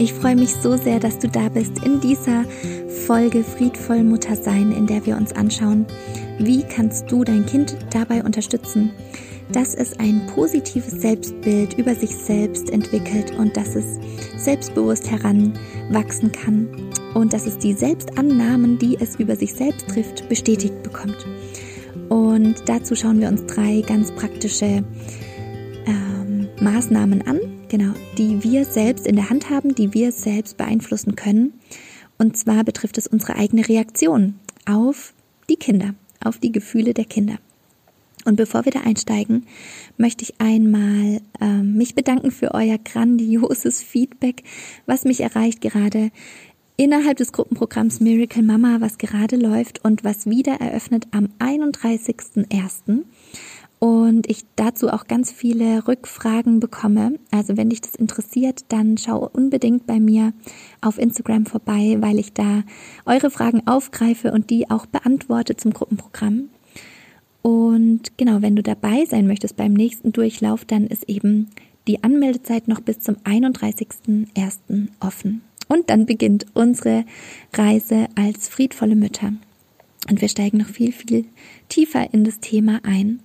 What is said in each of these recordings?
Ich freue mich so sehr, dass du da bist in dieser Folge Friedvoll Mutter sein, in der wir uns anschauen, wie kannst du dein Kind dabei unterstützen, dass es ein positives Selbstbild über sich selbst entwickelt und dass es selbstbewusst heranwachsen kann und dass es die Selbstannahmen, die es über sich selbst trifft, bestätigt bekommt. Und dazu schauen wir uns drei ganz praktische ähm, Maßnahmen an, genau, die wir selbst in der Hand haben, die wir selbst beeinflussen können. Und zwar betrifft es unsere eigene Reaktion auf die Kinder, auf die Gefühle der Kinder. Und bevor wir da einsteigen, möchte ich einmal äh, mich bedanken für euer grandioses Feedback, was mich erreicht gerade innerhalb des Gruppenprogramms Miracle Mama, was gerade läuft und was wieder eröffnet am 31.01 und ich dazu auch ganz viele Rückfragen bekomme. Also wenn dich das interessiert, dann schau unbedingt bei mir auf Instagram vorbei, weil ich da eure Fragen aufgreife und die auch beantworte zum Gruppenprogramm. Und genau, wenn du dabei sein möchtest beim nächsten Durchlauf, dann ist eben die Anmeldezeit noch bis zum 31.01. offen. Und dann beginnt unsere Reise als friedvolle Mütter. Und wir steigen noch viel, viel tiefer in das Thema ein.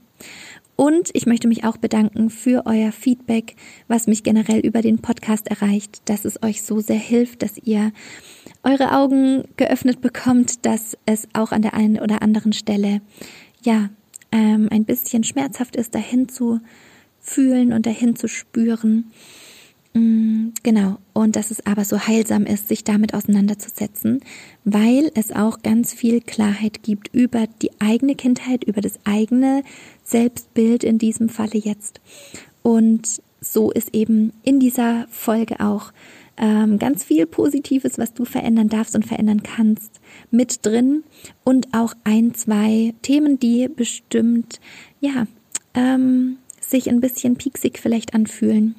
Und ich möchte mich auch bedanken für euer Feedback, was mich generell über den Podcast erreicht, dass es euch so sehr hilft, dass ihr eure Augen geöffnet bekommt, dass es auch an der einen oder anderen Stelle, ja, ähm, ein bisschen schmerzhaft ist, dahin zu fühlen und dahin zu spüren. Genau. Und dass es aber so heilsam ist, sich damit auseinanderzusetzen, weil es auch ganz viel Klarheit gibt über die eigene Kindheit, über das eigene Selbstbild in diesem Falle jetzt. Und so ist eben in dieser Folge auch ähm, ganz viel Positives, was du verändern darfst und verändern kannst, mit drin und auch ein, zwei Themen, die bestimmt, ja, ähm, sich ein bisschen pieksig vielleicht anfühlen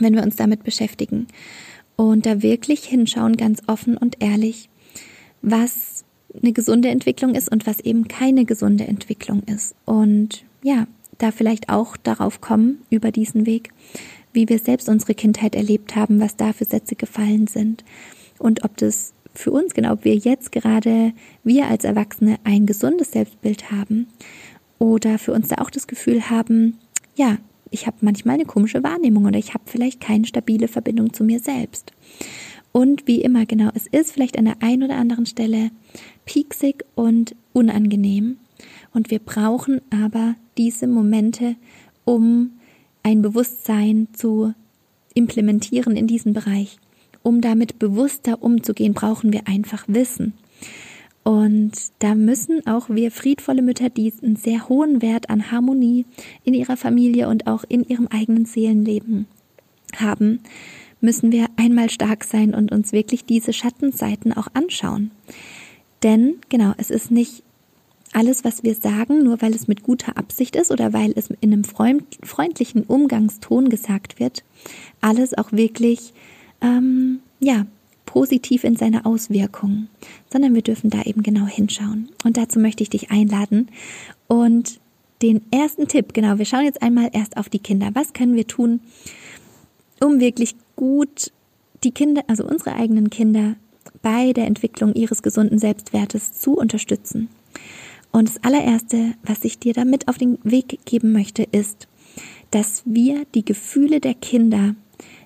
wenn wir uns damit beschäftigen und da wirklich hinschauen, ganz offen und ehrlich, was eine gesunde Entwicklung ist und was eben keine gesunde Entwicklung ist. Und ja, da vielleicht auch darauf kommen, über diesen Weg, wie wir selbst unsere Kindheit erlebt haben, was da für Sätze gefallen sind und ob das für uns, genau, ob wir jetzt gerade, wir als Erwachsene, ein gesundes Selbstbild haben oder für uns da auch das Gefühl haben, ja, ich habe manchmal eine komische Wahrnehmung oder ich habe vielleicht keine stabile Verbindung zu mir selbst. Und wie immer, genau, es ist vielleicht an der einen oder anderen Stelle pieksig und unangenehm. Und wir brauchen aber diese Momente, um ein Bewusstsein zu implementieren in diesem Bereich. Um damit bewusster umzugehen, brauchen wir einfach Wissen. Und da müssen auch wir friedvolle Mütter, die einen sehr hohen Wert an Harmonie in ihrer Familie und auch in ihrem eigenen Seelenleben haben, müssen wir einmal stark sein und uns wirklich diese Schattenseiten auch anschauen. Denn genau, es ist nicht alles, was wir sagen, nur weil es mit guter Absicht ist oder weil es in einem freundlichen Umgangston gesagt wird, alles auch wirklich ähm, ja positiv in seiner Auswirkung, sondern wir dürfen da eben genau hinschauen. Und dazu möchte ich dich einladen. Und den ersten Tipp, genau, wir schauen jetzt einmal erst auf die Kinder. Was können wir tun, um wirklich gut die Kinder, also unsere eigenen Kinder, bei der Entwicklung ihres gesunden Selbstwertes zu unterstützen? Und das allererste, was ich dir damit auf den Weg geben möchte, ist, dass wir die Gefühle der Kinder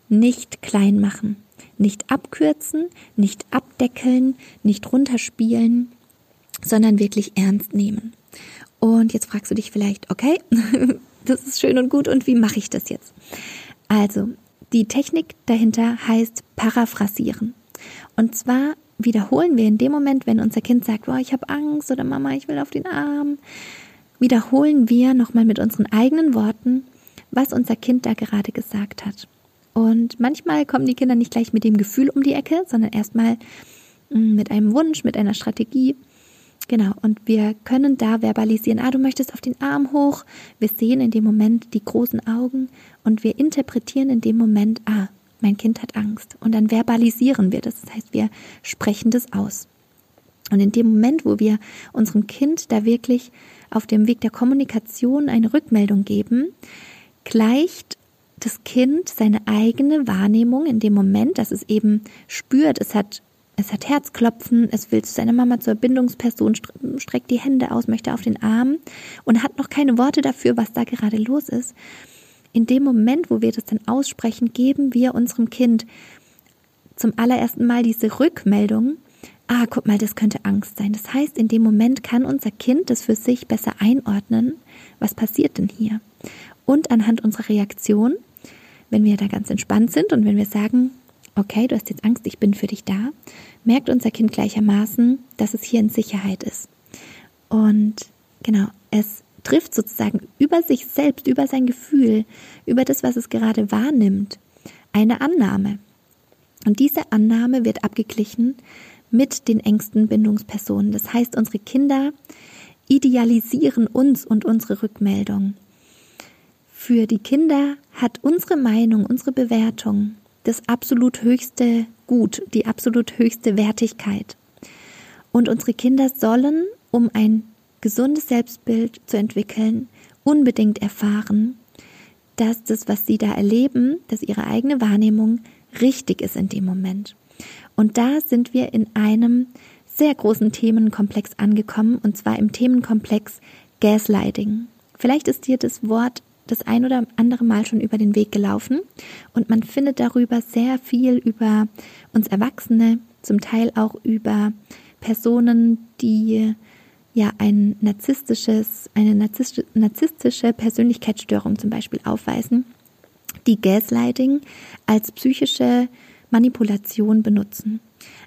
nicht klein machen. Nicht abkürzen, nicht abdeckeln, nicht runterspielen, sondern wirklich ernst nehmen. Und jetzt fragst du dich vielleicht, okay, das ist schön und gut und wie mache ich das jetzt? Also, die Technik dahinter heißt paraphrasieren. Und zwar wiederholen wir in dem Moment, wenn unser Kind sagt, oh, ich habe Angst oder Mama, ich will auf den Arm, wiederholen wir nochmal mit unseren eigenen Worten, was unser Kind da gerade gesagt hat. Und manchmal kommen die Kinder nicht gleich mit dem Gefühl um die Ecke, sondern erstmal mm, mit einem Wunsch, mit einer Strategie. Genau, und wir können da verbalisieren, ah, du möchtest auf den Arm hoch. Wir sehen in dem Moment die großen Augen und wir interpretieren in dem Moment, ah, mein Kind hat Angst. Und dann verbalisieren wir das. Das heißt, wir sprechen das aus. Und in dem Moment, wo wir unserem Kind da wirklich auf dem Weg der Kommunikation eine Rückmeldung geben, gleicht das Kind seine eigene Wahrnehmung in dem Moment, dass es eben spürt, es hat es hat Herzklopfen, es will zu seiner Mama zur Bindungsperson, streckt die Hände aus, möchte auf den Arm und hat noch keine Worte dafür, was da gerade los ist. In dem Moment, wo wir das dann aussprechen, geben wir unserem Kind zum allerersten Mal diese Rückmeldung, ah, guck mal, das könnte Angst sein. Das heißt, in dem Moment kann unser Kind das für sich besser einordnen, was passiert denn hier. Und anhand unserer Reaktion wenn wir da ganz entspannt sind und wenn wir sagen, okay, du hast jetzt Angst, ich bin für dich da, merkt unser Kind gleichermaßen, dass es hier in Sicherheit ist. Und genau, es trifft sozusagen über sich selbst, über sein Gefühl, über das, was es gerade wahrnimmt, eine Annahme. Und diese Annahme wird abgeglichen mit den engsten Bindungspersonen. Das heißt, unsere Kinder idealisieren uns und unsere Rückmeldung. Für die Kinder hat unsere Meinung, unsere Bewertung das absolut höchste Gut, die absolut höchste Wertigkeit. Und unsere Kinder sollen, um ein gesundes Selbstbild zu entwickeln, unbedingt erfahren, dass das, was sie da erleben, dass ihre eigene Wahrnehmung richtig ist in dem Moment. Und da sind wir in einem sehr großen Themenkomplex angekommen, und zwar im Themenkomplex Gaslighting. Vielleicht ist dir das Wort das ein oder andere Mal schon über den Weg gelaufen und man findet darüber sehr viel über uns Erwachsene, zum Teil auch über Personen, die ja ein narzisstisches, eine narzisstische Persönlichkeitsstörung zum Beispiel aufweisen, die Gaslighting als psychische Manipulation benutzen.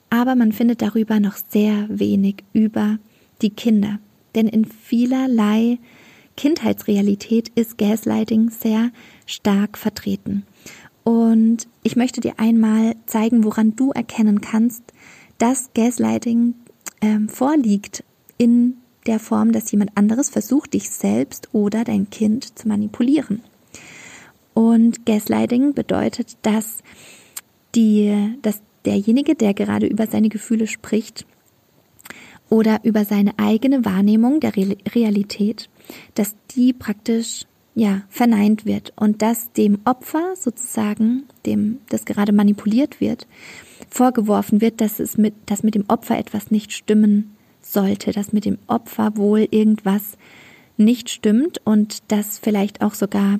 Aber man findet darüber noch sehr wenig über die Kinder. Denn in vielerlei Kindheitsrealität ist Gaslighting sehr stark vertreten. Und ich möchte dir einmal zeigen, woran du erkennen kannst, dass Gaslighting ähm, vorliegt in der Form, dass jemand anderes versucht, dich selbst oder dein Kind zu manipulieren. Und Gaslighting bedeutet, dass die, dass derjenige, der gerade über seine Gefühle spricht oder über seine eigene Wahrnehmung der Realität, dass die praktisch ja verneint wird und dass dem Opfer sozusagen, dem das gerade manipuliert wird, vorgeworfen wird, dass es mit, dass mit dem Opfer etwas nicht stimmen sollte, dass mit dem Opfer wohl irgendwas nicht stimmt und dass vielleicht auch sogar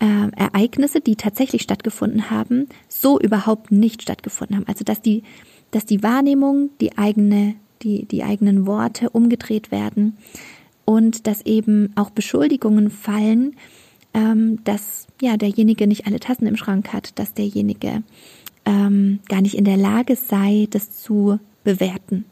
äh, Ereignisse, die tatsächlich stattgefunden haben, so überhaupt nicht stattgefunden haben. Also dass die, dass die Wahrnehmung, die eigene, die, die eigenen Worte umgedreht werden und dass eben auch Beschuldigungen fallen, ähm, dass ja derjenige nicht alle Tassen im Schrank hat, dass derjenige ähm, gar nicht in der Lage sei, das zu bewerten.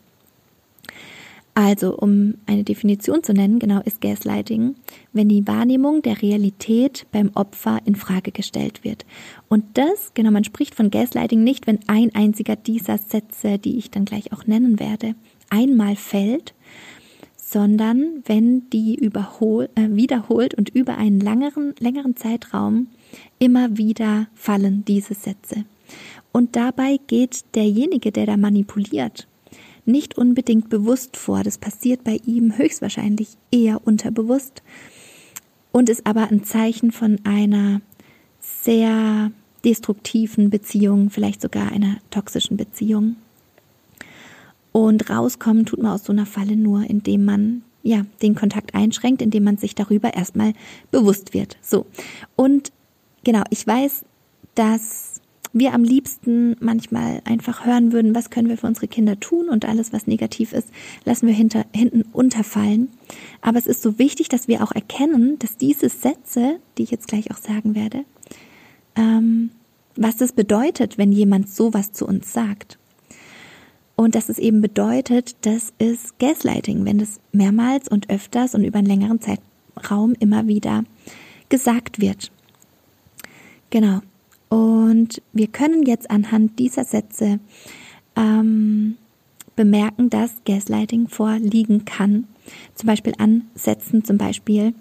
Also, um eine Definition zu nennen, genau ist Gaslighting, wenn die Wahrnehmung der Realität beim Opfer in Frage gestellt wird. Und das, genau, man spricht von Gaslighting nicht, wenn ein einziger dieser Sätze, die ich dann gleich auch nennen werde, einmal fällt, sondern wenn die überhol, äh, wiederholt und über einen langeren, längeren Zeitraum immer wieder fallen diese Sätze. Und dabei geht derjenige, der da manipuliert, nicht unbedingt bewusst vor. Das passiert bei ihm höchstwahrscheinlich eher unterbewusst und ist aber ein Zeichen von einer sehr destruktiven Beziehung, vielleicht sogar einer toxischen Beziehung. Und rauskommen tut man aus so einer Falle nur, indem man ja den Kontakt einschränkt, indem man sich darüber erstmal bewusst wird. So. Und genau, ich weiß, dass wir am liebsten manchmal einfach hören würden, was können wir für unsere Kinder tun und alles, was negativ ist, lassen wir hinter, hinten unterfallen. Aber es ist so wichtig, dass wir auch erkennen, dass diese Sätze, die ich jetzt gleich auch sagen werde, ähm, was das bedeutet, wenn jemand sowas zu uns sagt. Und dass es eben bedeutet, das ist Gaslighting, wenn es mehrmals und öfters und über einen längeren Zeitraum immer wieder gesagt wird. Genau. Und wir können jetzt anhand dieser Sätze ähm, bemerken, dass Gaslighting vorliegen kann. Zum Beispiel an Sätzen, zum Beispiel,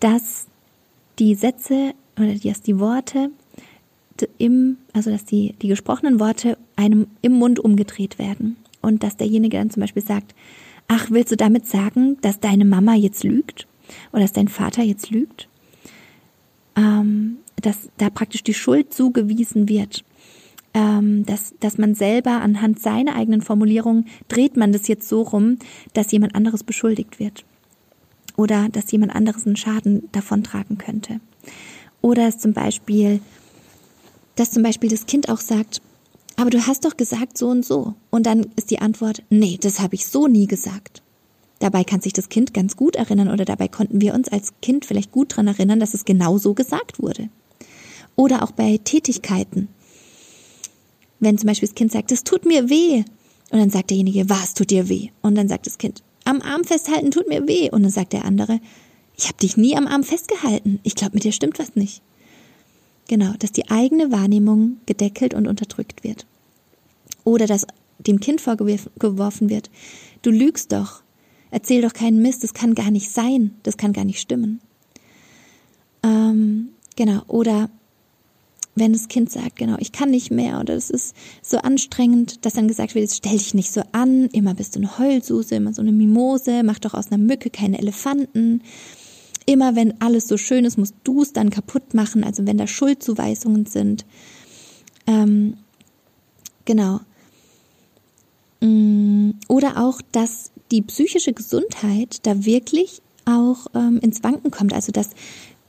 dass die Sätze oder dass die Worte im, also dass die, die gesprochenen Worte einem im Mund umgedreht werden. Und dass derjenige dann zum Beispiel sagt, ach, willst du damit sagen, dass deine Mama jetzt lügt? Oder dass dein Vater jetzt lügt? Ähm, dass da praktisch die Schuld zugewiesen wird. Ähm, dass, dass man selber anhand seiner eigenen Formulierung dreht man das jetzt so rum, dass jemand anderes beschuldigt wird. Oder dass jemand anderes einen Schaden davontragen könnte. Oder es zum Beispiel dass zum Beispiel das Kind auch sagt, aber du hast doch gesagt so und so. Und dann ist die Antwort, nee, das habe ich so nie gesagt. Dabei kann sich das Kind ganz gut erinnern oder dabei konnten wir uns als Kind vielleicht gut dran erinnern, dass es genau so gesagt wurde. Oder auch bei Tätigkeiten. Wenn zum Beispiel das Kind sagt, es tut mir weh. Und dann sagt derjenige, was tut dir weh? Und dann sagt das Kind, am Arm festhalten tut mir weh. Und dann sagt der andere, ich habe dich nie am Arm festgehalten. Ich glaube, mit dir stimmt was nicht. Genau, dass die eigene Wahrnehmung gedeckelt und unterdrückt wird. Oder dass dem Kind vorgeworfen wird, du lügst doch, erzähl doch keinen Mist, das kann gar nicht sein, das kann gar nicht stimmen. Ähm, genau, oder wenn das Kind sagt, genau, ich kann nicht mehr oder es ist so anstrengend, dass dann gesagt wird, stell dich nicht so an, immer bist du eine Heulsuse, immer so eine Mimose, mach doch aus einer Mücke keine Elefanten immer wenn alles so schön ist, musst du es dann kaputt machen, also wenn da Schuldzuweisungen sind. Ähm, genau. Mm, oder auch, dass die psychische Gesundheit da wirklich auch ähm, ins Wanken kommt. Also dass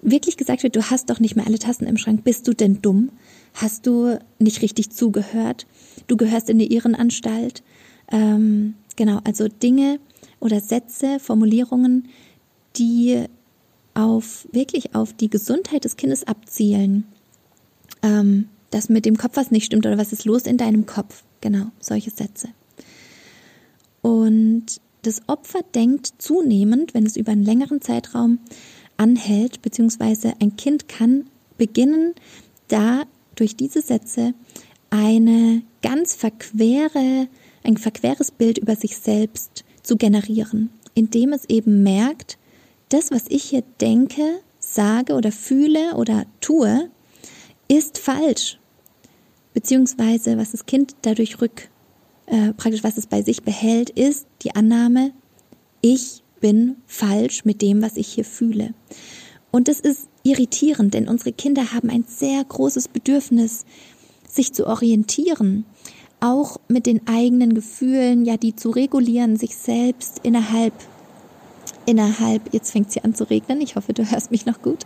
wirklich gesagt wird, du hast doch nicht mehr alle Tassen im Schrank. Bist du denn dumm? Hast du nicht richtig zugehört? Du gehörst in die Irrenanstalt. Ähm, genau, also Dinge oder Sätze, Formulierungen, die auf wirklich auf die Gesundheit des Kindes abzielen, ähm, dass mit dem Kopf was nicht stimmt oder was ist los in deinem Kopf. Genau, solche Sätze. Und das Opfer denkt zunehmend, wenn es über einen längeren Zeitraum anhält, beziehungsweise ein Kind kann beginnen, da durch diese Sätze eine ganz verquere, ein verqueres Bild über sich selbst zu generieren, indem es eben merkt, das, was ich hier denke, sage oder fühle oder tue, ist falsch. Beziehungsweise, was das Kind dadurch rück, äh, praktisch was es bei sich behält, ist die Annahme, ich bin falsch mit dem, was ich hier fühle. Und das ist irritierend, denn unsere Kinder haben ein sehr großes Bedürfnis, sich zu orientieren, auch mit den eigenen Gefühlen, ja, die zu regulieren, sich selbst innerhalb innerhalb, jetzt fängt sie an zu regnen, ich hoffe, du hörst mich noch gut,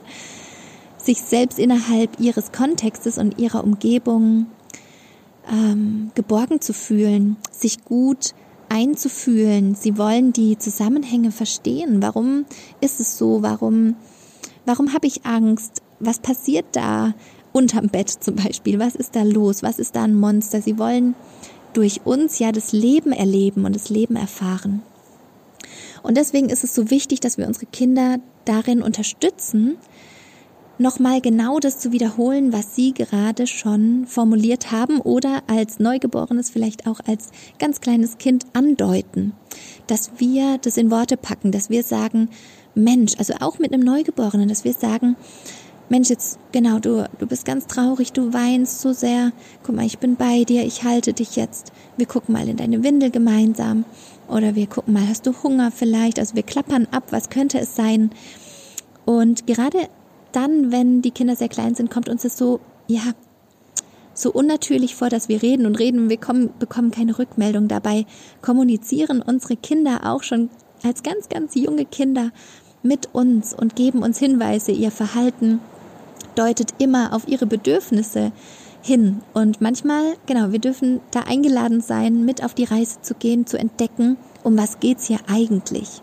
sich selbst innerhalb ihres Kontextes und ihrer Umgebung ähm, geborgen zu fühlen, sich gut einzufühlen. Sie wollen die Zusammenhänge verstehen. Warum ist es so? Warum, warum habe ich Angst? Was passiert da unterm Bett zum Beispiel? Was ist da los? Was ist da ein Monster? Sie wollen durch uns ja das Leben erleben und das Leben erfahren. Und deswegen ist es so wichtig, dass wir unsere Kinder darin unterstützen, nochmal genau das zu wiederholen, was sie gerade schon formuliert haben oder als Neugeborenes vielleicht auch als ganz kleines Kind andeuten. Dass wir das in Worte packen, dass wir sagen, Mensch, also auch mit einem Neugeborenen, dass wir sagen, Mensch, jetzt, genau, du, du bist ganz traurig, du weinst so sehr. Guck mal, ich bin bei dir, ich halte dich jetzt. Wir gucken mal in deine Windel gemeinsam. Oder wir gucken mal, hast du Hunger vielleicht? Also wir klappern ab, was könnte es sein? Und gerade dann, wenn die Kinder sehr klein sind, kommt uns das so, ja, so unnatürlich vor, dass wir reden und reden und wir kommen, bekommen keine Rückmeldung. Dabei kommunizieren unsere Kinder auch schon als ganz, ganz junge Kinder mit uns und geben uns Hinweise. Ihr Verhalten deutet immer auf ihre Bedürfnisse hin. Und manchmal, genau, wir dürfen da eingeladen sein, mit auf die Reise zu gehen, zu entdecken, um was geht's hier eigentlich.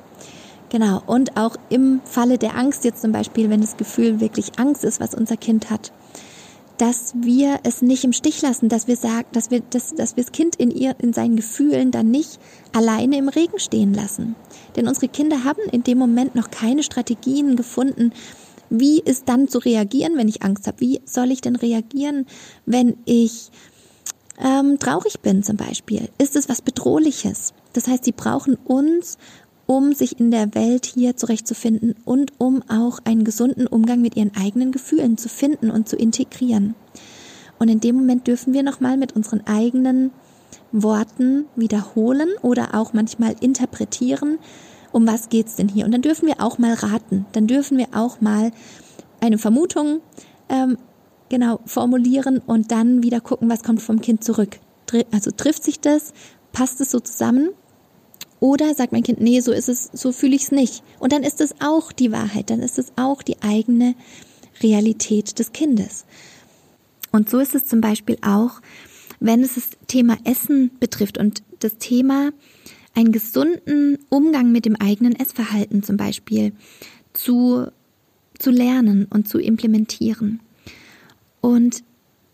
Genau. Und auch im Falle der Angst jetzt zum Beispiel, wenn das Gefühl wirklich Angst ist, was unser Kind hat, dass wir es nicht im Stich lassen, dass wir sagen, dass wir, dass, dass wir das Kind in ihr, in seinen Gefühlen dann nicht alleine im Regen stehen lassen. Denn unsere Kinder haben in dem Moment noch keine Strategien gefunden, Wie ist dann zu reagieren, wenn ich Angst habe? Wie soll ich denn reagieren, wenn ich ähm, traurig bin zum Beispiel? Ist es was Bedrohliches? Das heißt, sie brauchen uns, um sich in der Welt hier zurechtzufinden und um auch einen gesunden Umgang mit ihren eigenen Gefühlen zu finden und zu integrieren. Und in dem Moment dürfen wir nochmal mit unseren eigenen Worten wiederholen oder auch manchmal interpretieren, um was geht's denn hier? Und dann dürfen wir auch mal raten. Dann dürfen wir auch mal eine Vermutung ähm, genau formulieren und dann wieder gucken, was kommt vom Kind zurück. Also trifft sich das? Passt es so zusammen? Oder sagt mein Kind, nee, so ist es, so fühle ich es nicht. Und dann ist es auch die Wahrheit, dann ist es auch die eigene Realität des Kindes. Und so ist es zum Beispiel auch, wenn es das Thema Essen betrifft und das Thema einen gesunden Umgang mit dem eigenen Essverhalten zum Beispiel zu, zu lernen und zu implementieren. Und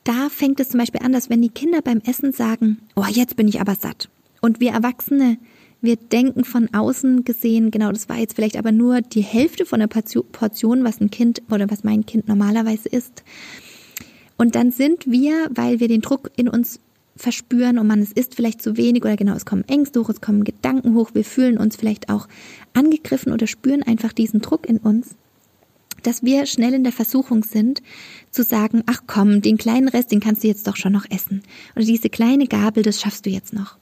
da fängt es zum Beispiel an, dass wenn die Kinder beim Essen sagen, oh, jetzt bin ich aber satt. Und wir Erwachsene, wir denken von außen gesehen, genau, das war jetzt vielleicht aber nur die Hälfte von der Portion, was ein Kind oder was mein Kind normalerweise isst. Und dann sind wir, weil wir den Druck in uns verspüren und man, es ist vielleicht zu wenig oder genau, es kommen Ängste hoch, es kommen Gedanken hoch, wir fühlen uns vielleicht auch angegriffen oder spüren einfach diesen Druck in uns, dass wir schnell in der Versuchung sind, zu sagen, ach komm, den kleinen Rest, den kannst du jetzt doch schon noch essen. Oder diese kleine Gabel, das schaffst du jetzt noch.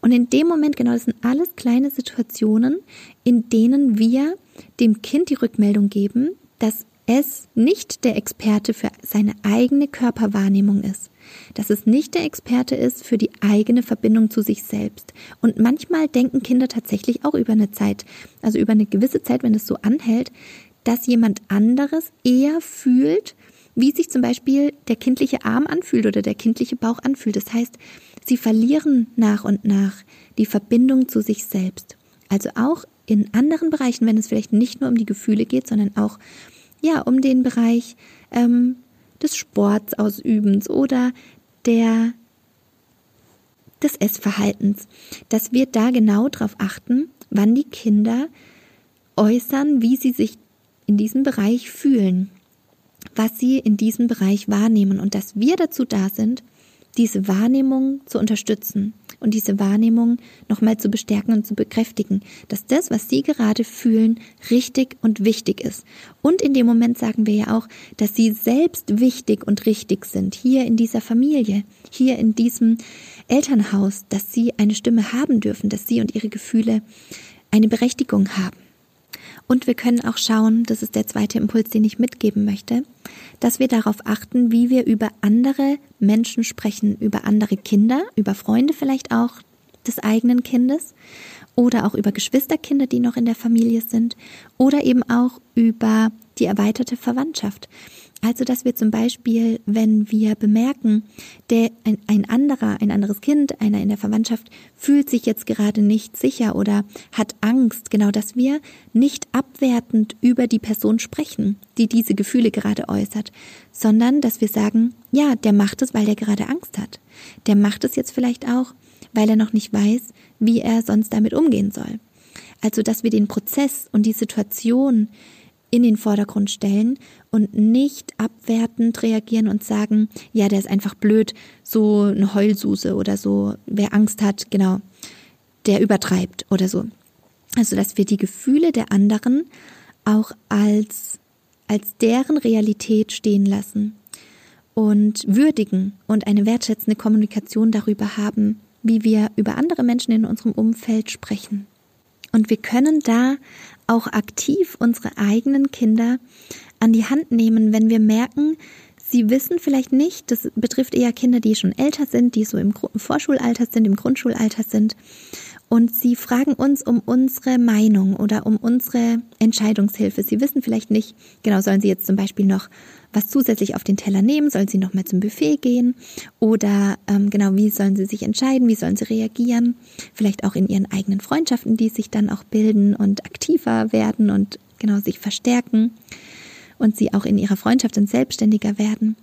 Und in dem Moment, genau, das sind alles kleine Situationen, in denen wir dem Kind die Rückmeldung geben, dass es nicht der Experte für seine eigene Körperwahrnehmung ist, dass es nicht der Experte ist für die eigene Verbindung zu sich selbst. Und manchmal denken Kinder tatsächlich auch über eine Zeit, also über eine gewisse Zeit, wenn es so anhält, dass jemand anderes eher fühlt, wie sich zum Beispiel der kindliche Arm anfühlt oder der kindliche Bauch anfühlt. Das heißt, sie verlieren nach und nach die Verbindung zu sich selbst. Also auch in anderen Bereichen, wenn es vielleicht nicht nur um die Gefühle geht, sondern auch ja um den Bereich ähm, des Sportsausübens oder der des Essverhaltens, dass wir da genau darauf achten, wann die Kinder äußern, wie sie sich in diesem Bereich fühlen, was sie in diesem Bereich wahrnehmen und dass wir dazu da sind, diese Wahrnehmung zu unterstützen und diese Wahrnehmung nochmal zu bestärken und zu bekräftigen, dass das, was sie gerade fühlen, richtig und wichtig ist. Und in dem Moment sagen wir ja auch, dass sie selbst wichtig und richtig sind, hier in dieser Familie, hier in diesem Elternhaus, dass sie eine Stimme haben dürfen, dass sie und ihre Gefühle eine Berechtigung haben. Und wir können auch schauen, das ist der zweite Impuls, den ich mitgeben möchte, dass wir darauf achten, wie wir über andere Menschen sprechen, über andere Kinder, über Freunde vielleicht auch des eigenen Kindes oder auch über Geschwisterkinder, die noch in der Familie sind oder eben auch über die erweiterte Verwandtschaft. Also, dass wir zum Beispiel, wenn wir bemerken, der, ein, ein anderer, ein anderes Kind, einer in der Verwandtschaft fühlt sich jetzt gerade nicht sicher oder hat Angst, genau, dass wir nicht abwertend über die Person sprechen, die diese Gefühle gerade äußert, sondern dass wir sagen, ja, der macht es, weil der gerade Angst hat. Der macht es jetzt vielleicht auch, weil er noch nicht weiß, wie er sonst damit umgehen soll. Also, dass wir den Prozess und die Situation in den Vordergrund stellen und nicht abwertend reagieren und sagen, ja, der ist einfach blöd, so eine Heulsuse oder so, wer Angst hat, genau, der übertreibt oder so. Also, dass wir die Gefühle der anderen auch als, als deren Realität stehen lassen und würdigen und eine wertschätzende Kommunikation darüber haben, wie wir über andere Menschen in unserem Umfeld sprechen. Und wir können da auch aktiv unsere eigenen Kinder an die Hand nehmen, wenn wir merken, sie wissen vielleicht nicht, das betrifft eher Kinder, die schon älter sind, die so im Vorschulalter sind, im Grundschulalter sind. Und sie fragen uns um unsere Meinung oder um unsere Entscheidungshilfe. Sie wissen vielleicht nicht, genau, sollen sie jetzt zum Beispiel noch was zusätzlich auf den Teller nehmen? Sollen sie noch mal zum Buffet gehen? Oder ähm, genau, wie sollen sie sich entscheiden? Wie sollen sie reagieren? Vielleicht auch in ihren eigenen Freundschaften, die sich dann auch bilden und aktiver werden und genau sich verstärken und sie auch in ihrer Freundschaft dann selbstständiger werden.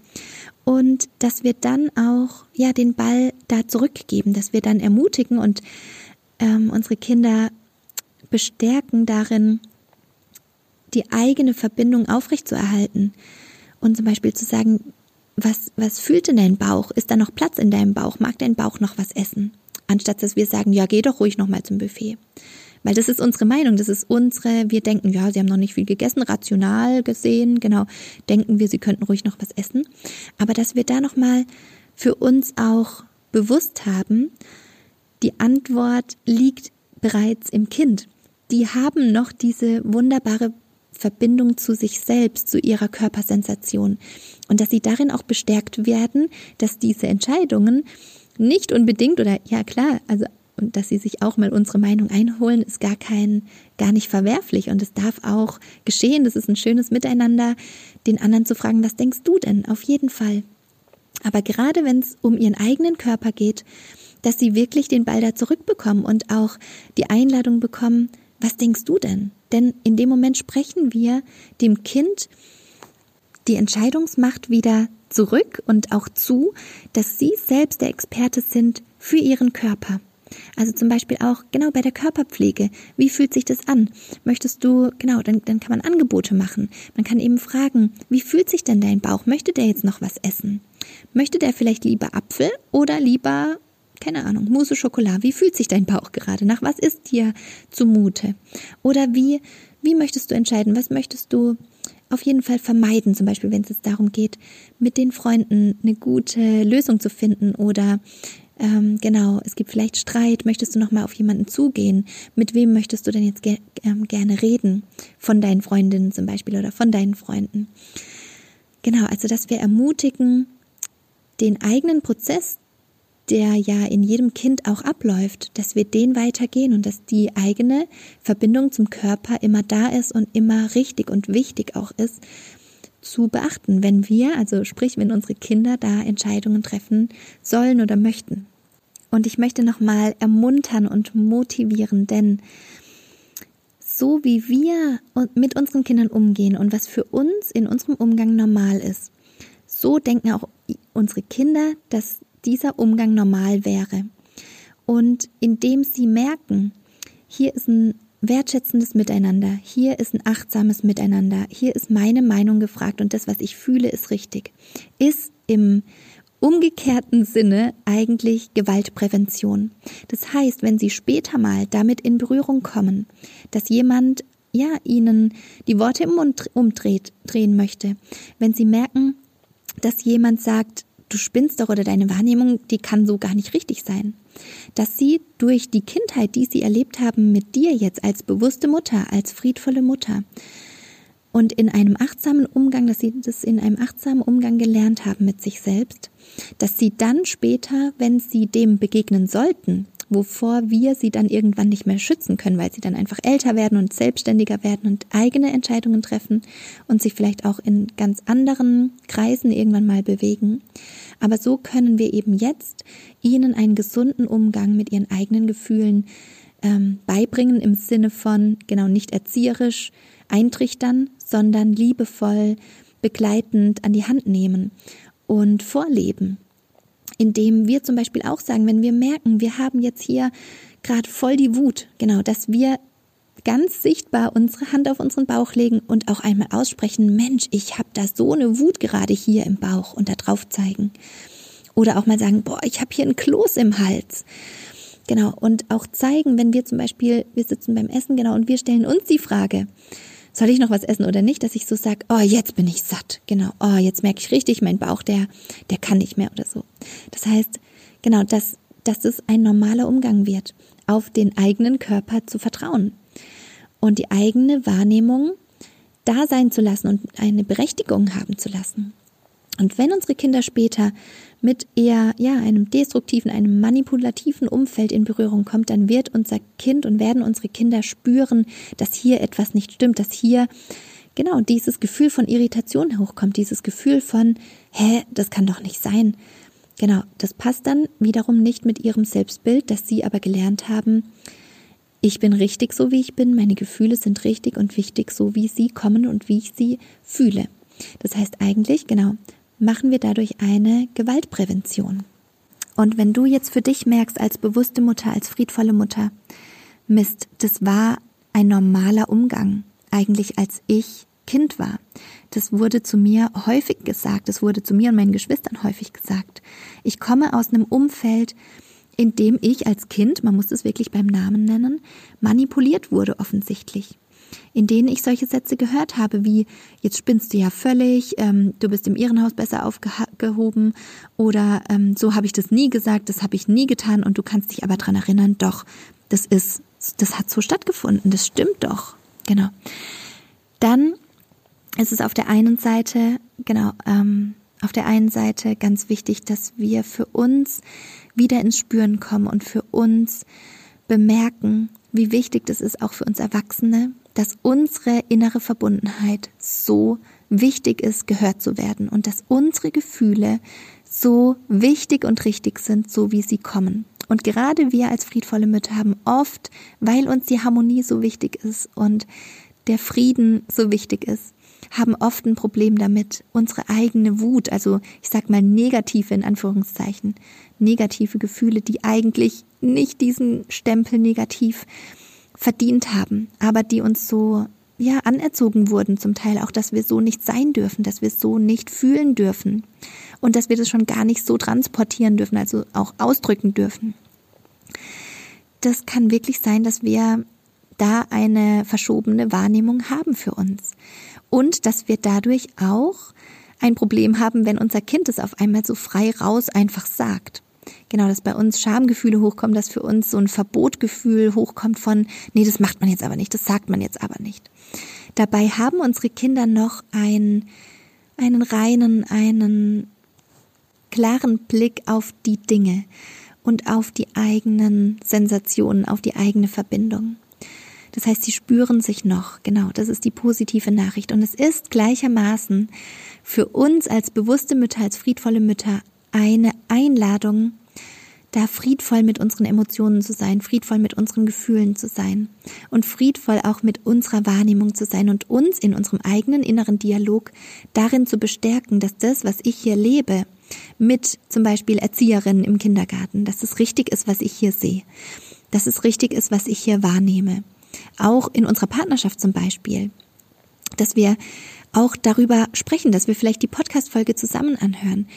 Und dass wir dann auch ja den Ball da zurückgeben, dass wir dann ermutigen und ähm, unsere Kinder bestärken darin, die eigene Verbindung aufrechtzuerhalten und zum Beispiel zu sagen, was, was fühlt denn dein Bauch? Ist da noch Platz in deinem Bauch? Mag dein Bauch noch was essen? Anstatt dass wir sagen, ja, geh doch ruhig nochmal zum Buffet. Weil das ist unsere Meinung, das ist unsere, wir denken, ja, sie haben noch nicht viel gegessen, rational gesehen, genau, denken wir, sie könnten ruhig noch was essen. Aber dass wir da nochmal für uns auch bewusst haben, die Antwort liegt bereits im Kind. Die haben noch diese wunderbare Verbindung zu sich selbst, zu ihrer Körpersensation. Und dass sie darin auch bestärkt werden, dass diese Entscheidungen nicht unbedingt oder ja klar, also und dass sie sich auch mal unsere Meinung einholen, ist gar kein, gar nicht verwerflich und es darf auch geschehen. Das ist ein schönes Miteinander, den anderen zu fragen, was denkst du denn? Auf jeden Fall. Aber gerade wenn es um ihren eigenen Körper geht, dass sie wirklich den Ball da zurückbekommen und auch die Einladung bekommen, was denkst du denn? Denn in dem Moment sprechen wir dem Kind die Entscheidungsmacht wieder zurück und auch zu, dass sie selbst der Experte sind für ihren Körper. Also zum Beispiel auch genau bei der Körperpflege. Wie fühlt sich das an? Möchtest du, genau, dann, dann kann man Angebote machen. Man kann eben fragen, wie fühlt sich denn dein Bauch? Möchte der jetzt noch was essen? Möchte der vielleicht lieber Apfel oder lieber keine Ahnung, Mousse Schokolade. Wie fühlt sich dein Bauch gerade? Nach was ist dir zumute? Oder wie, wie möchtest du entscheiden? Was möchtest du auf jeden Fall vermeiden? Zum Beispiel, wenn es darum geht, mit den Freunden eine gute Lösung zu finden oder ähm, genau, es gibt vielleicht Streit, möchtest du nochmal auf jemanden zugehen? Mit wem möchtest du denn jetzt ge ähm, gerne reden? Von deinen Freundinnen zum Beispiel oder von deinen Freunden. Genau, also dass wir ermutigen, den eigenen Prozess, der ja in jedem Kind auch abläuft, dass wir den weitergehen und dass die eigene Verbindung zum Körper immer da ist und immer richtig und wichtig auch ist, zu beachten, wenn wir, also sprich, wenn unsere Kinder da Entscheidungen treffen sollen oder möchten. Und ich möchte nochmal ermuntern und motivieren, denn so wie wir mit unseren Kindern umgehen und was für uns in unserem Umgang normal ist, so denken auch unsere Kinder, dass dieser Umgang normal wäre. Und indem sie merken, hier ist ein wertschätzendes Miteinander, hier ist ein achtsames Miteinander, hier ist meine Meinung gefragt und das, was ich fühle, ist richtig, ist im umgekehrten Sinne eigentlich Gewaltprävention. Das heißt, wenn Sie später mal damit in Berührung kommen, dass jemand ja ihnen die Worte im Mund umdreht, drehen möchte, wenn Sie merken, dass jemand sagt, du spinnst doch oder deine Wahrnehmung, die kann so gar nicht richtig sein. Dass sie durch die Kindheit, die sie erlebt haben mit dir jetzt als bewusste Mutter, als friedvolle Mutter und in einem achtsamen Umgang, dass sie das in einem achtsamen Umgang gelernt haben mit sich selbst, dass sie dann später, wenn sie dem begegnen sollten, wovor wir sie dann irgendwann nicht mehr schützen können, weil sie dann einfach älter werden und selbstständiger werden und eigene Entscheidungen treffen und sich vielleicht auch in ganz anderen Kreisen irgendwann mal bewegen. Aber so können wir eben jetzt ihnen einen gesunden Umgang mit ihren eigenen Gefühlen ähm, beibringen im Sinne von genau nicht erzieherisch eintrichtern, sondern liebevoll begleitend an die Hand nehmen und vorleben indem wir zum Beispiel auch sagen, wenn wir merken, wir haben jetzt hier gerade voll die Wut, genau, dass wir ganz sichtbar unsere Hand auf unseren Bauch legen und auch einmal aussprechen, Mensch, ich habe da so eine Wut gerade hier im Bauch und da drauf zeigen. Oder auch mal sagen, boah, ich habe hier ein Kloß im Hals. Genau, und auch zeigen, wenn wir zum Beispiel, wir sitzen beim Essen, genau, und wir stellen uns die Frage, soll ich noch was essen oder nicht, dass ich so sage, oh, jetzt bin ich satt. Genau, oh, jetzt merke ich richtig, mein Bauch, der, der kann nicht mehr oder so. Das heißt, genau, dass, dass es ein normaler Umgang wird, auf den eigenen Körper zu vertrauen und die eigene Wahrnehmung da sein zu lassen und eine Berechtigung haben zu lassen. Und wenn unsere Kinder später mit eher ja einem destruktiven, einem manipulativen Umfeld in Berührung kommt, dann wird unser Kind und werden unsere Kinder spüren, dass hier etwas nicht stimmt, dass hier genau dieses Gefühl von Irritation hochkommt, dieses Gefühl von, hä, das kann doch nicht sein. Genau, das passt dann wiederum nicht mit ihrem Selbstbild, dass sie aber gelernt haben, ich bin richtig so, wie ich bin, meine Gefühle sind richtig und wichtig, so wie sie kommen und wie ich sie fühle. Das heißt eigentlich, genau, machen wir dadurch eine Gewaltprävention. Und wenn du jetzt für dich merkst, als bewusste Mutter, als friedvolle Mutter, Mist, das war ein normaler Umgang. eigentlich als ich Kind war. Das wurde zu mir häufig gesagt, das wurde zu mir und meinen Geschwistern häufig gesagt. Ich komme aus einem Umfeld, in dem ich als Kind, man muss es wirklich beim Namen nennen, manipuliert wurde offensichtlich. In denen ich solche Sätze gehört habe, wie jetzt spinnst du ja völlig, ähm, du bist im Irrenhaus besser aufgehoben oder ähm, so habe ich das nie gesagt, das habe ich nie getan und du kannst dich aber dran erinnern, doch, das ist, das hat so stattgefunden, das stimmt doch. Genau. Dann ist es auf der einen Seite, genau, ähm, auf der einen Seite ganz wichtig, dass wir für uns wieder ins Spüren kommen und für uns bemerken, wie wichtig das ist, auch für uns Erwachsene, dass unsere innere Verbundenheit so wichtig ist, gehört zu werden und dass unsere Gefühle so wichtig und richtig sind, so wie sie kommen. Und gerade wir als friedvolle Mütter haben oft, weil uns die Harmonie so wichtig ist und der Frieden so wichtig ist, haben oft ein Problem damit, unsere eigene Wut, also ich sag mal negative in Anführungszeichen, negative Gefühle, die eigentlich nicht diesen Stempel negativ verdient haben, aber die uns so ja anerzogen wurden zum Teil auch, dass wir so nicht sein dürfen, dass wir so nicht fühlen dürfen und dass wir das schon gar nicht so transportieren dürfen, also auch ausdrücken dürfen. Das kann wirklich sein, dass wir da eine verschobene Wahrnehmung haben für uns und dass wir dadurch auch ein Problem haben, wenn unser Kind es auf einmal so frei raus einfach sagt. Genau, dass bei uns Schamgefühle hochkommen, dass für uns so ein Verbotgefühl hochkommt von, nee, das macht man jetzt aber nicht, das sagt man jetzt aber nicht. Dabei haben unsere Kinder noch ein, einen reinen, einen klaren Blick auf die Dinge und auf die eigenen Sensationen, auf die eigene Verbindung. Das heißt, sie spüren sich noch. Genau, das ist die positive Nachricht. Und es ist gleichermaßen für uns als bewusste Mütter, als friedvolle Mütter eine Einladung, da friedvoll mit unseren Emotionen zu sein, friedvoll mit unseren Gefühlen zu sein und friedvoll auch mit unserer Wahrnehmung zu sein und uns in unserem eigenen inneren Dialog darin zu bestärken, dass das, was ich hier lebe, mit zum Beispiel Erzieherinnen im Kindergarten, dass es richtig ist, was ich hier sehe, dass es richtig ist, was ich hier wahrnehme. Auch in unserer Partnerschaft zum Beispiel, dass wir auch darüber sprechen, dass wir vielleicht die Podcast-Folge zusammen anhören.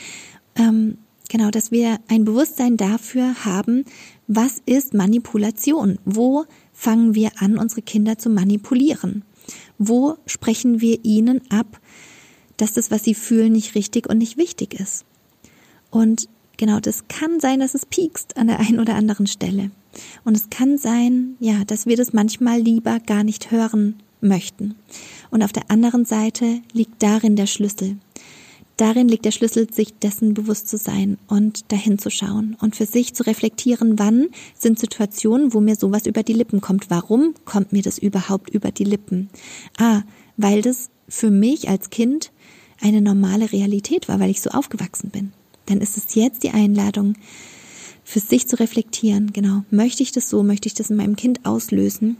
Ähm, genau, dass wir ein Bewusstsein dafür haben, was ist Manipulation? Wo fangen wir an, unsere Kinder zu manipulieren? Wo sprechen wir ihnen ab, dass das, was sie fühlen, nicht richtig und nicht wichtig ist? Und genau, das kann sein, dass es piekst an der einen oder anderen Stelle. Und es kann sein, ja, dass wir das manchmal lieber gar nicht hören möchten. Und auf der anderen Seite liegt darin der Schlüssel. Darin liegt der Schlüssel, sich dessen bewusst zu sein und dahin zu schauen und für sich zu reflektieren, wann sind Situationen, wo mir sowas über die Lippen kommt. Warum kommt mir das überhaupt über die Lippen? Ah, weil das für mich als Kind eine normale Realität war, weil ich so aufgewachsen bin. Dann ist es jetzt die Einladung, für sich zu reflektieren. Genau, möchte ich das so, möchte ich das in meinem Kind auslösen?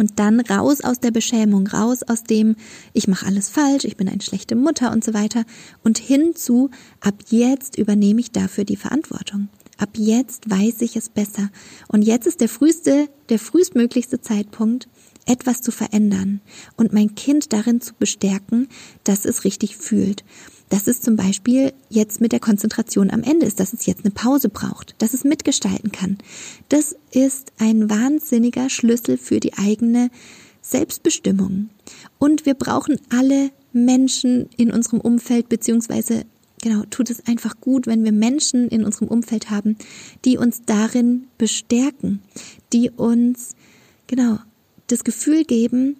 Und dann raus aus der Beschämung, raus aus dem, ich mache alles falsch, ich bin eine schlechte Mutter und so weiter und hin zu, ab jetzt übernehme ich dafür die Verantwortung. Ab jetzt weiß ich es besser. Und jetzt ist der früheste, der frühestmöglichste Zeitpunkt, etwas zu verändern und mein Kind darin zu bestärken, dass es richtig fühlt dass es zum Beispiel jetzt mit der Konzentration am Ende ist, dass es jetzt eine Pause braucht, dass es mitgestalten kann. Das ist ein wahnsinniger Schlüssel für die eigene Selbstbestimmung. Und wir brauchen alle Menschen in unserem Umfeld, beziehungsweise genau, tut es einfach gut, wenn wir Menschen in unserem Umfeld haben, die uns darin bestärken, die uns, genau, das Gefühl geben,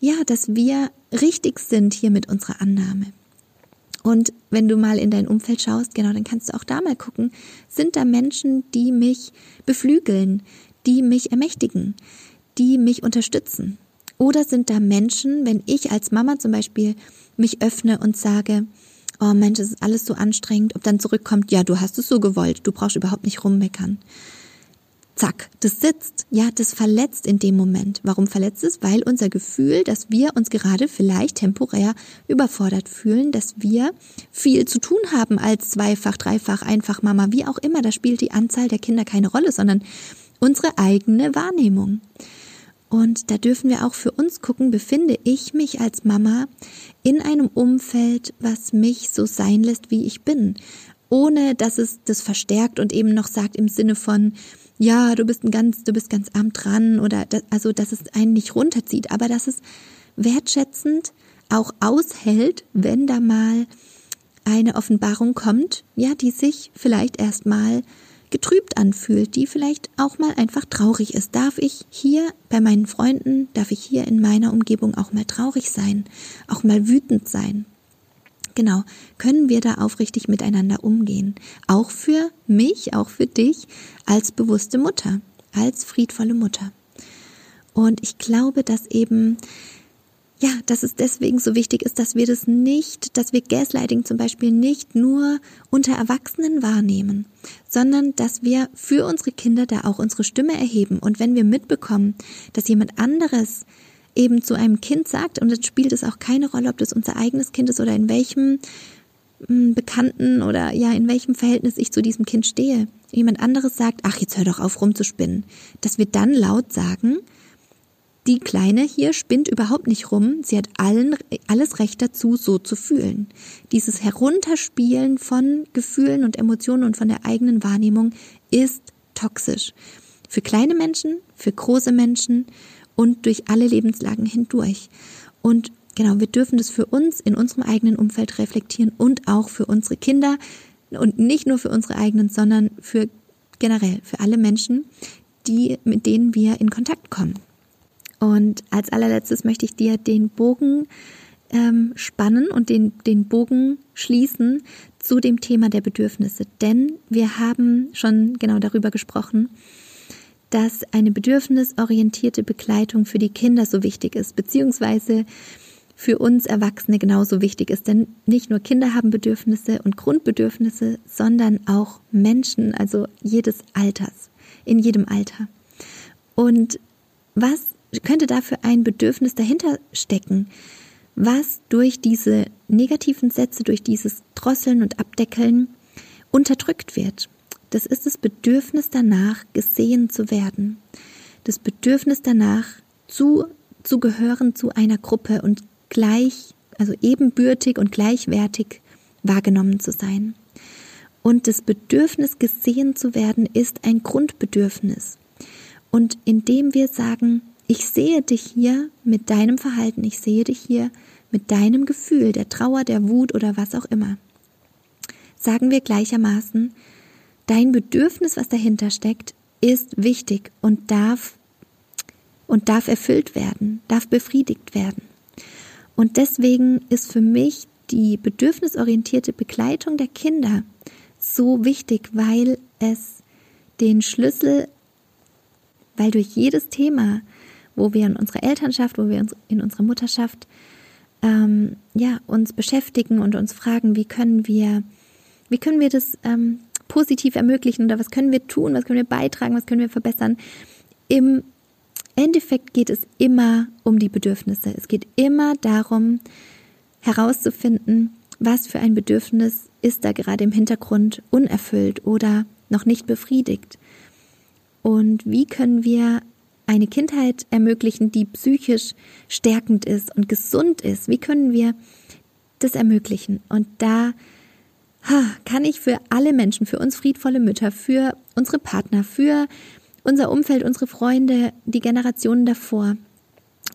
ja, dass wir richtig sind hier mit unserer Annahme. Und wenn du mal in dein Umfeld schaust, genau, dann kannst du auch da mal gucken, sind da Menschen, die mich beflügeln, die mich ermächtigen, die mich unterstützen? Oder sind da Menschen, wenn ich als Mama zum Beispiel mich öffne und sage, oh Mensch, es ist alles so anstrengend, ob dann zurückkommt, ja, du hast es so gewollt, du brauchst überhaupt nicht rummeckern zack, das sitzt. Ja, das verletzt in dem Moment. Warum verletzt es? Weil unser Gefühl, dass wir uns gerade vielleicht temporär überfordert fühlen, dass wir viel zu tun haben als zweifach, dreifach, einfach Mama, wie auch immer. Da spielt die Anzahl der Kinder keine Rolle, sondern unsere eigene Wahrnehmung. Und da dürfen wir auch für uns gucken, befinde ich mich als Mama in einem Umfeld, was mich so sein lässt, wie ich bin, ohne dass es das verstärkt und eben noch sagt im Sinne von, ja, du bist ein ganz, du bist ganz arm dran oder das, also, dass es einen nicht runterzieht, aber dass es wertschätzend auch aushält, wenn da mal eine Offenbarung kommt, ja, die sich vielleicht erstmal getrübt anfühlt, die vielleicht auch mal einfach traurig ist. Darf ich hier bei meinen Freunden, darf ich hier in meiner Umgebung auch mal traurig sein, auch mal wütend sein? Genau, können wir da aufrichtig miteinander umgehen? Auch für mich, auch für dich als bewusste Mutter, als friedvolle Mutter. Und ich glaube, dass eben ja, dass es deswegen so wichtig ist, dass wir das nicht, dass wir Gaslighting zum Beispiel nicht nur unter Erwachsenen wahrnehmen, sondern dass wir für unsere Kinder da auch unsere Stimme erheben. Und wenn wir mitbekommen, dass jemand anderes eben zu einem Kind sagt, und es spielt es auch keine Rolle, ob das unser eigenes Kind ist oder in welchem hm, Bekannten oder ja, in welchem Verhältnis ich zu diesem Kind stehe. Jemand anderes sagt, ach, jetzt hör doch auf rumzuspinnen. Dass wir dann laut sagen, die Kleine hier spinnt überhaupt nicht rum. Sie hat allen, alles Recht dazu, so zu fühlen. Dieses Herunterspielen von Gefühlen und Emotionen und von der eigenen Wahrnehmung ist toxisch. Für kleine Menschen, für große Menschen und durch alle Lebenslagen hindurch. Und genau, wir dürfen das für uns in unserem eigenen Umfeld reflektieren und auch für unsere Kinder und nicht nur für unsere eigenen, sondern für generell für alle Menschen, die, mit denen wir in Kontakt kommen. Und als allerletztes möchte ich dir den Bogen ähm, spannen und den, den Bogen schließen zu dem Thema der Bedürfnisse. Denn wir haben schon genau darüber gesprochen, dass eine bedürfnisorientierte Begleitung für die Kinder so wichtig ist, beziehungsweise für uns Erwachsene genauso wichtig ist. Denn nicht nur Kinder haben Bedürfnisse und Grundbedürfnisse, sondern auch Menschen, also jedes Alters, in jedem Alter. Und was könnte dafür ein Bedürfnis dahinter stecken, was durch diese negativen Sätze, durch dieses Drosseln und Abdeckeln unterdrückt wird. Das ist das Bedürfnis danach, gesehen zu werden. Das Bedürfnis danach, zu, zu gehören zu einer Gruppe und gleich, also ebenbürtig und gleichwertig wahrgenommen zu sein. Und das Bedürfnis, gesehen zu werden, ist ein Grundbedürfnis. Und indem wir sagen, ich sehe dich hier mit deinem Verhalten, ich sehe dich hier mit deinem Gefühl, der Trauer, der Wut oder was auch immer. Sagen wir gleichermaßen, dein Bedürfnis, was dahinter steckt, ist wichtig und darf und darf erfüllt werden, darf befriedigt werden. Und deswegen ist für mich die bedürfnisorientierte Begleitung der Kinder so wichtig, weil es den Schlüssel, weil durch jedes Thema wo wir in unserer Elternschaft, wo wir in unserer Mutterschaft ähm, ja, uns beschäftigen und uns fragen, wie können wir, wie können wir das ähm, positiv ermöglichen oder was können wir tun, was können wir beitragen, was können wir verbessern. Im Endeffekt geht es immer um die Bedürfnisse. Es geht immer darum, herauszufinden, was für ein Bedürfnis ist da gerade im Hintergrund unerfüllt oder noch nicht befriedigt. Und wie können wir eine Kindheit ermöglichen, die psychisch stärkend ist und gesund ist? Wie können wir das ermöglichen? Und da kann ich für alle Menschen, für uns friedvolle Mütter, für unsere Partner, für unser Umfeld, unsere Freunde, die Generationen davor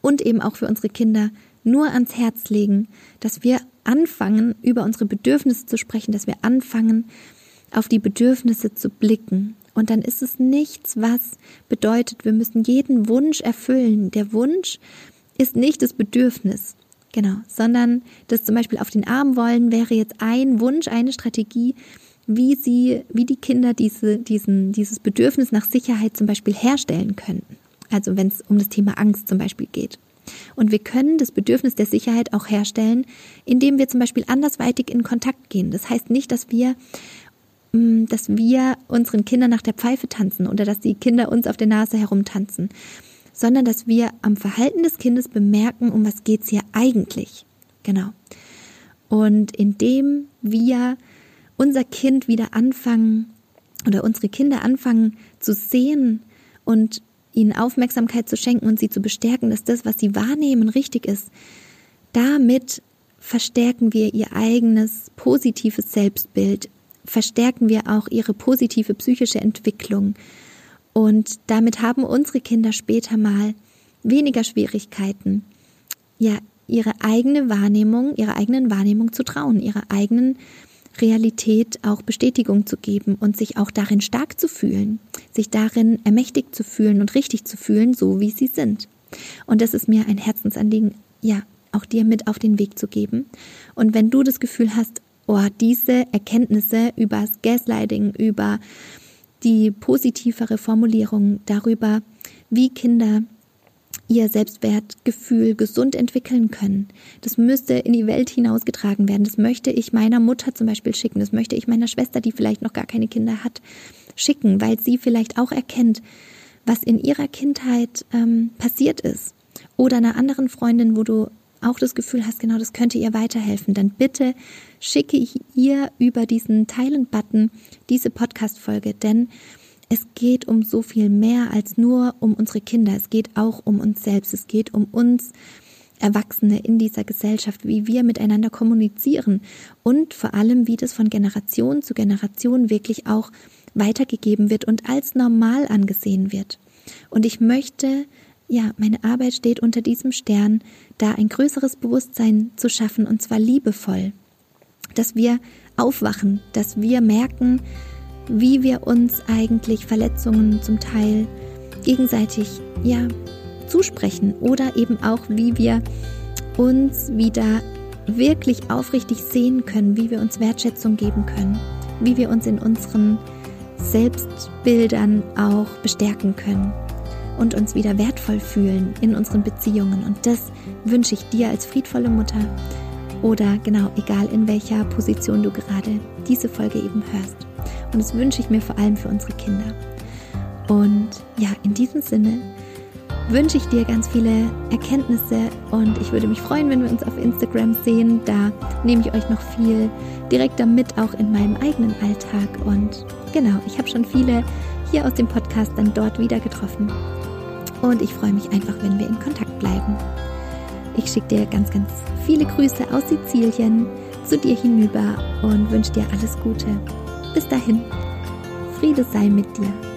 und eben auch für unsere Kinder nur ans Herz legen, dass wir anfangen, über unsere Bedürfnisse zu sprechen, dass wir anfangen, auf die Bedürfnisse zu blicken und dann ist es nichts, was bedeutet, wir müssen jeden Wunsch erfüllen. Der Wunsch ist nicht das Bedürfnis. Genau, sondern das zum Beispiel auf den Arm wollen wäre jetzt ein Wunsch, eine Strategie, wie sie, wie die Kinder diese, diesen, dieses Bedürfnis nach Sicherheit zum Beispiel herstellen könnten. Also wenn es um das Thema Angst zum Beispiel geht. Und wir können das Bedürfnis der Sicherheit auch herstellen, indem wir zum Beispiel andersweitig in Kontakt gehen. Das heißt nicht, dass wir Mm, dass wir unseren Kindern nach der Pfeife tanzen oder dass die Kinder uns auf der Nase herumtanzen, sondern dass wir am Verhalten des Kindes bemerken, um was geht's hier eigentlich. Genau. Und indem wir unser Kind wieder anfangen oder unsere Kinder anfangen zu sehen und ihnen Aufmerksamkeit zu schenken und sie zu bestärken, dass das, was sie wahrnehmen, richtig ist, damit verstärken wir ihr eigenes positives Selbstbild, verstärken wir auch ihre positive psychische Entwicklung. Und damit haben unsere Kinder später mal weniger Schwierigkeiten, ja, ihre eigene Wahrnehmung, ihrer eigenen Wahrnehmung zu trauen, ihrer eigenen Realität auch Bestätigung zu geben und sich auch darin stark zu fühlen, sich darin ermächtigt zu fühlen und richtig zu fühlen, so wie sie sind. Und das ist mir ein Herzensanliegen, ja, auch dir mit auf den Weg zu geben. Und wenn du das Gefühl hast, oh, diese Erkenntnisse über das Gaslighting, über die positivere Formulierung darüber, wie Kinder ihr Selbstwertgefühl gesund entwickeln können. Das müsste in die Welt hinausgetragen werden. Das möchte ich meiner Mutter zum Beispiel schicken. Das möchte ich meiner Schwester, die vielleicht noch gar keine Kinder hat, schicken, weil sie vielleicht auch erkennt, was in ihrer Kindheit ähm, passiert ist. Oder einer anderen Freundin, wo du auch das Gefühl hast, genau das könnte ihr weiterhelfen, dann bitte schicke ich ihr über diesen Teilen-Button diese Podcast-Folge, denn es geht um so viel mehr als nur um unsere Kinder. Es geht auch um uns selbst. Es geht um uns Erwachsene in dieser Gesellschaft, wie wir miteinander kommunizieren und vor allem, wie das von Generation zu Generation wirklich auch weitergegeben wird und als normal angesehen wird. Und ich möchte ja, meine Arbeit steht unter diesem Stern, da ein größeres Bewusstsein zu schaffen, und zwar liebevoll. Dass wir aufwachen, dass wir merken, wie wir uns eigentlich Verletzungen zum Teil gegenseitig, ja, zusprechen oder eben auch, wie wir uns wieder wirklich aufrichtig sehen können, wie wir uns Wertschätzung geben können, wie wir uns in unseren Selbstbildern auch bestärken können und uns wieder wertvoll fühlen in unseren Beziehungen. Und das wünsche ich dir als friedvolle Mutter oder genau, egal in welcher Position du gerade diese Folge eben hörst. Und das wünsche ich mir vor allem für unsere Kinder. Und ja, in diesem Sinne wünsche ich dir ganz viele Erkenntnisse und ich würde mich freuen, wenn wir uns auf Instagram sehen. Da nehme ich euch noch viel direkter mit, auch in meinem eigenen Alltag. Und genau, ich habe schon viele hier aus dem Podcast dann dort wieder getroffen. Und ich freue mich einfach, wenn wir in Kontakt bleiben. Ich schicke dir ganz, ganz viele Grüße aus Sizilien zu dir hinüber und wünsche dir alles Gute. Bis dahin, Friede sei mit dir.